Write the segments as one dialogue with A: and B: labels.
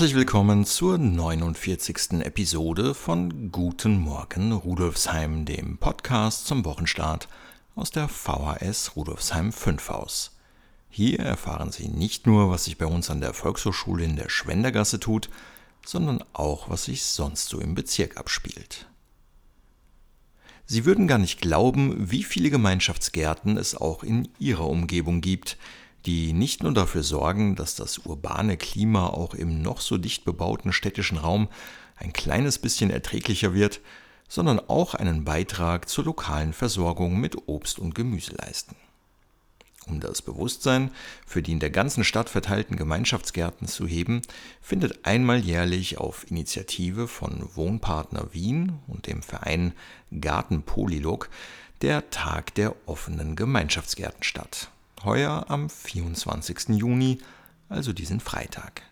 A: Herzlich willkommen zur 49. Episode von Guten Morgen Rudolfsheim, dem Podcast zum Wochenstart aus der VHS Rudolfsheim 5 Haus. Hier erfahren Sie nicht nur, was sich bei uns an der Volkshochschule in der Schwendergasse tut, sondern auch, was sich sonst so im Bezirk abspielt. Sie würden gar nicht glauben, wie viele Gemeinschaftsgärten es auch in Ihrer Umgebung gibt, die nicht nur dafür sorgen, dass das urbane Klima auch im noch so dicht bebauten städtischen Raum ein kleines bisschen erträglicher wird, sondern auch einen Beitrag zur lokalen Versorgung mit Obst und Gemüse leisten. Um das Bewusstsein für die in der ganzen Stadt verteilten Gemeinschaftsgärten zu heben, findet einmal jährlich auf Initiative von Wohnpartner Wien und dem Verein Garten Polylog der Tag der offenen Gemeinschaftsgärten statt heuer am 24. Juni, also diesen Freitag.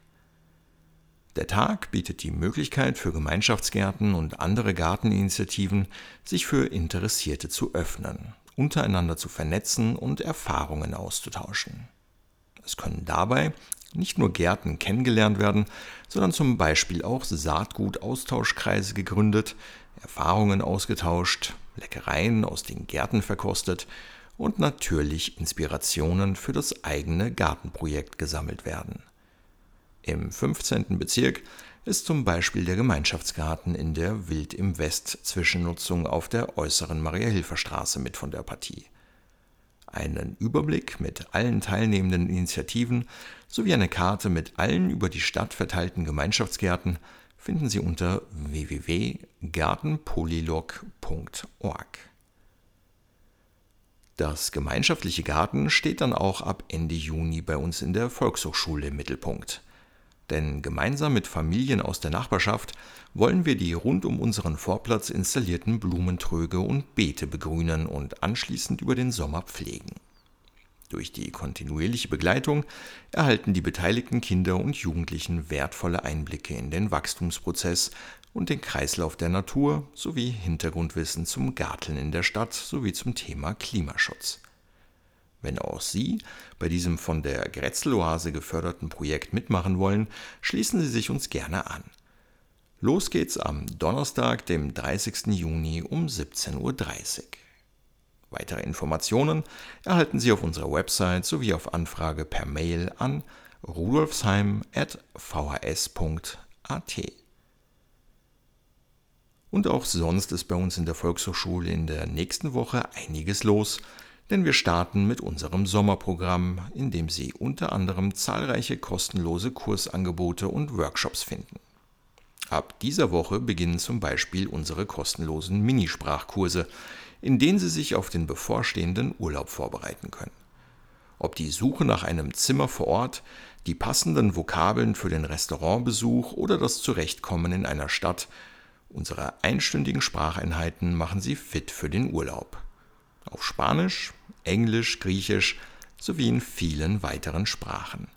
A: Der Tag bietet die Möglichkeit für Gemeinschaftsgärten und andere Garteninitiativen, sich für Interessierte zu öffnen, untereinander zu vernetzen und Erfahrungen auszutauschen. Es können dabei nicht nur Gärten kennengelernt werden, sondern zum Beispiel auch Saatgutaustauschkreise gegründet, Erfahrungen ausgetauscht, Leckereien aus den Gärten verkostet und natürlich Inspirationen für das eigene Gartenprojekt gesammelt werden. Im 15. Bezirk ist zum Beispiel der Gemeinschaftsgarten in der Wild im West Zwischennutzung auf der äußeren Maria-Hilfer-Straße mit von der Partie. Einen Überblick mit allen teilnehmenden Initiativen sowie eine Karte mit allen über die Stadt verteilten Gemeinschaftsgärten finden Sie unter www.gartenpolylog.org. Das gemeinschaftliche Garten steht dann auch ab Ende Juni bei uns in der Volkshochschule im Mittelpunkt. Denn gemeinsam mit Familien aus der Nachbarschaft wollen wir die rund um unseren Vorplatz installierten Blumentröge und Beete begrünen und anschließend über den Sommer pflegen. Durch die kontinuierliche Begleitung erhalten die beteiligten Kinder und Jugendlichen wertvolle Einblicke in den Wachstumsprozess und den Kreislauf der Natur sowie Hintergrundwissen zum Garteln in der Stadt sowie zum Thema Klimaschutz. Wenn auch Sie bei diesem von der Grätzeloase geförderten Projekt mitmachen wollen, schließen Sie sich uns gerne an. Los geht's am Donnerstag, dem 30. Juni um 17.30 Uhr. Weitere Informationen erhalten Sie auf unserer Website sowie auf Anfrage per Mail an rudolfsheim.vhs.at. Und auch sonst ist bei uns in der Volkshochschule in der nächsten Woche einiges los, denn wir starten mit unserem Sommerprogramm, in dem Sie unter anderem zahlreiche kostenlose Kursangebote und Workshops finden. Ab dieser Woche beginnen zum Beispiel unsere kostenlosen Minisprachkurse, in denen Sie sich auf den bevorstehenden Urlaub vorbereiten können. Ob die Suche nach einem Zimmer vor Ort, die passenden Vokabeln für den Restaurantbesuch oder das Zurechtkommen in einer Stadt, Unsere einstündigen Spracheinheiten machen Sie fit für den Urlaub. Auf Spanisch, Englisch, Griechisch sowie in vielen weiteren Sprachen.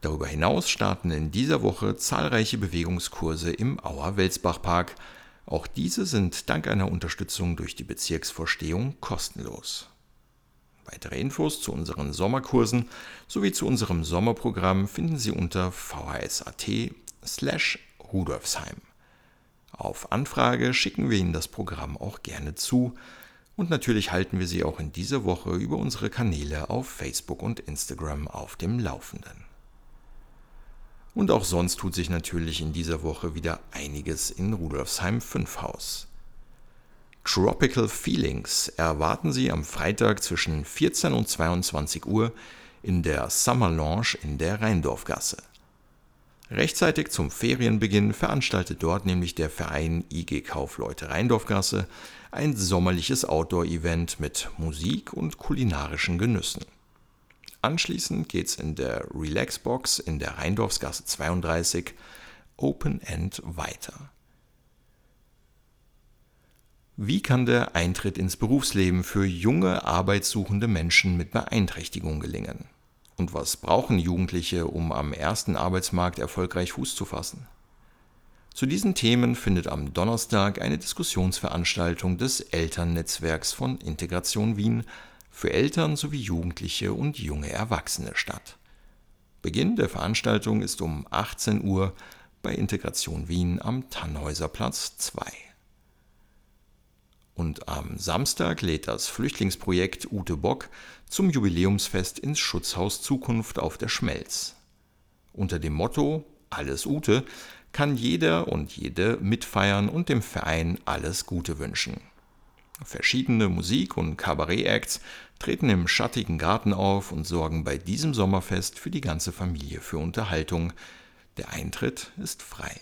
A: Darüber hinaus starten in dieser Woche zahlreiche Bewegungskurse im Auer Welsbach Park. Auch diese sind dank einer Unterstützung durch die Bezirksvorstehung kostenlos. Weitere Infos zu unseren Sommerkursen sowie zu unserem Sommerprogramm finden Sie unter vhs.at slash Rudolfsheim. Auf Anfrage schicken wir Ihnen das Programm auch gerne zu und natürlich halten wir Sie auch in dieser Woche über unsere Kanäle auf Facebook und Instagram auf dem Laufenden. Und auch sonst tut sich natürlich in dieser Woche wieder einiges in Rudolfsheim 5 Haus. Tropical Feelings erwarten Sie am Freitag zwischen 14 und 22 Uhr in der Summer Lounge in der Rheindorfgasse. Rechtzeitig zum Ferienbeginn veranstaltet dort nämlich der Verein IG Kaufleute Rheindorfgasse ein sommerliches Outdoor-Event mit Musik und kulinarischen Genüssen. Anschließend geht's in der Relaxbox in der Rheindorfsgasse 32 Open End weiter. Wie kann der Eintritt ins Berufsleben für junge, arbeitssuchende Menschen mit Beeinträchtigung gelingen? Und was brauchen Jugendliche, um am ersten Arbeitsmarkt erfolgreich Fuß zu fassen? Zu diesen Themen findet am Donnerstag eine Diskussionsveranstaltung des Elternnetzwerks von Integration Wien für Eltern sowie Jugendliche und junge Erwachsene statt. Beginn der Veranstaltung ist um 18 Uhr bei Integration Wien am Tannhäuserplatz 2. Und am Samstag lädt das Flüchtlingsprojekt Ute Bock zum Jubiläumsfest ins Schutzhaus Zukunft auf der Schmelz. Unter dem Motto Alles Ute kann jeder und jede mitfeiern und dem Verein alles Gute wünschen. Verschiedene Musik- und Kabarett-Acts treten im schattigen Garten auf und sorgen bei diesem Sommerfest für die ganze Familie für Unterhaltung. Der Eintritt ist frei.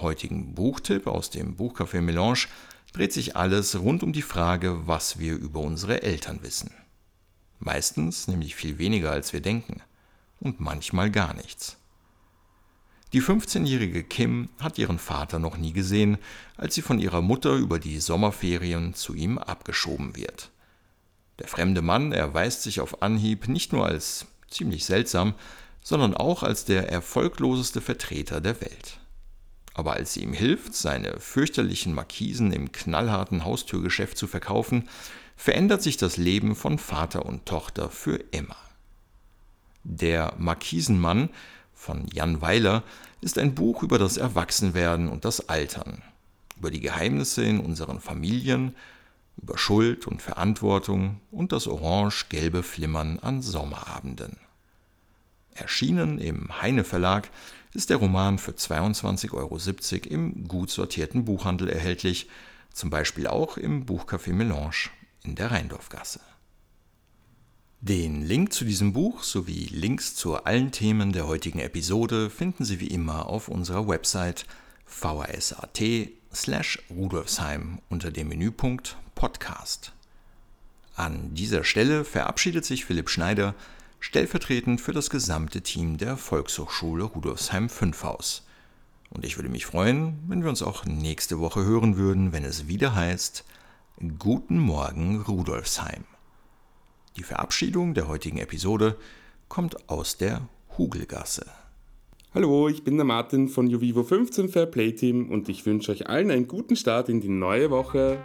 A: Heutigen Buchtipp aus dem Buchcafé Melange dreht sich alles rund um die Frage, was wir über unsere Eltern wissen. Meistens nämlich viel weniger, als wir denken. Und manchmal gar nichts. Die 15-jährige Kim hat ihren Vater noch nie gesehen, als sie von ihrer Mutter über die Sommerferien zu ihm abgeschoben wird. Der fremde Mann erweist sich auf Anhieb nicht nur als ziemlich seltsam, sondern auch als der erfolgloseste Vertreter der Welt. Aber als sie ihm hilft, seine fürchterlichen Markisen im knallharten Haustürgeschäft zu verkaufen, verändert sich das Leben von Vater und Tochter für immer. Der Markisenmann von Jan Weiler ist ein Buch über das Erwachsenwerden und das Altern, über die Geheimnisse in unseren Familien, über Schuld und Verantwortung und das orange-gelbe Flimmern an Sommerabenden. Erschienen im Heine Verlag ist der Roman für 22,70 Euro im gut sortierten Buchhandel erhältlich, zum Beispiel auch im Buchcafé Melange in der Rheindorfgasse. Den Link zu diesem Buch sowie Links zu allen Themen der heutigen Episode finden Sie wie immer auf unserer Website vhs.at slash rudolfsheim unter dem Menüpunkt Podcast. An dieser Stelle verabschiedet sich Philipp Schneider stellvertretend für das gesamte Team der Volkshochschule Rudolfsheim 5 Haus. Und ich würde mich freuen, wenn wir uns auch nächste Woche hören würden, wenn es wieder heißt Guten Morgen Rudolfsheim. Die Verabschiedung der heutigen Episode kommt aus der Hugelgasse.
B: Hallo, ich bin der Martin von Juvivo 15 Fair Play Team und ich wünsche euch allen einen guten Start in die neue Woche.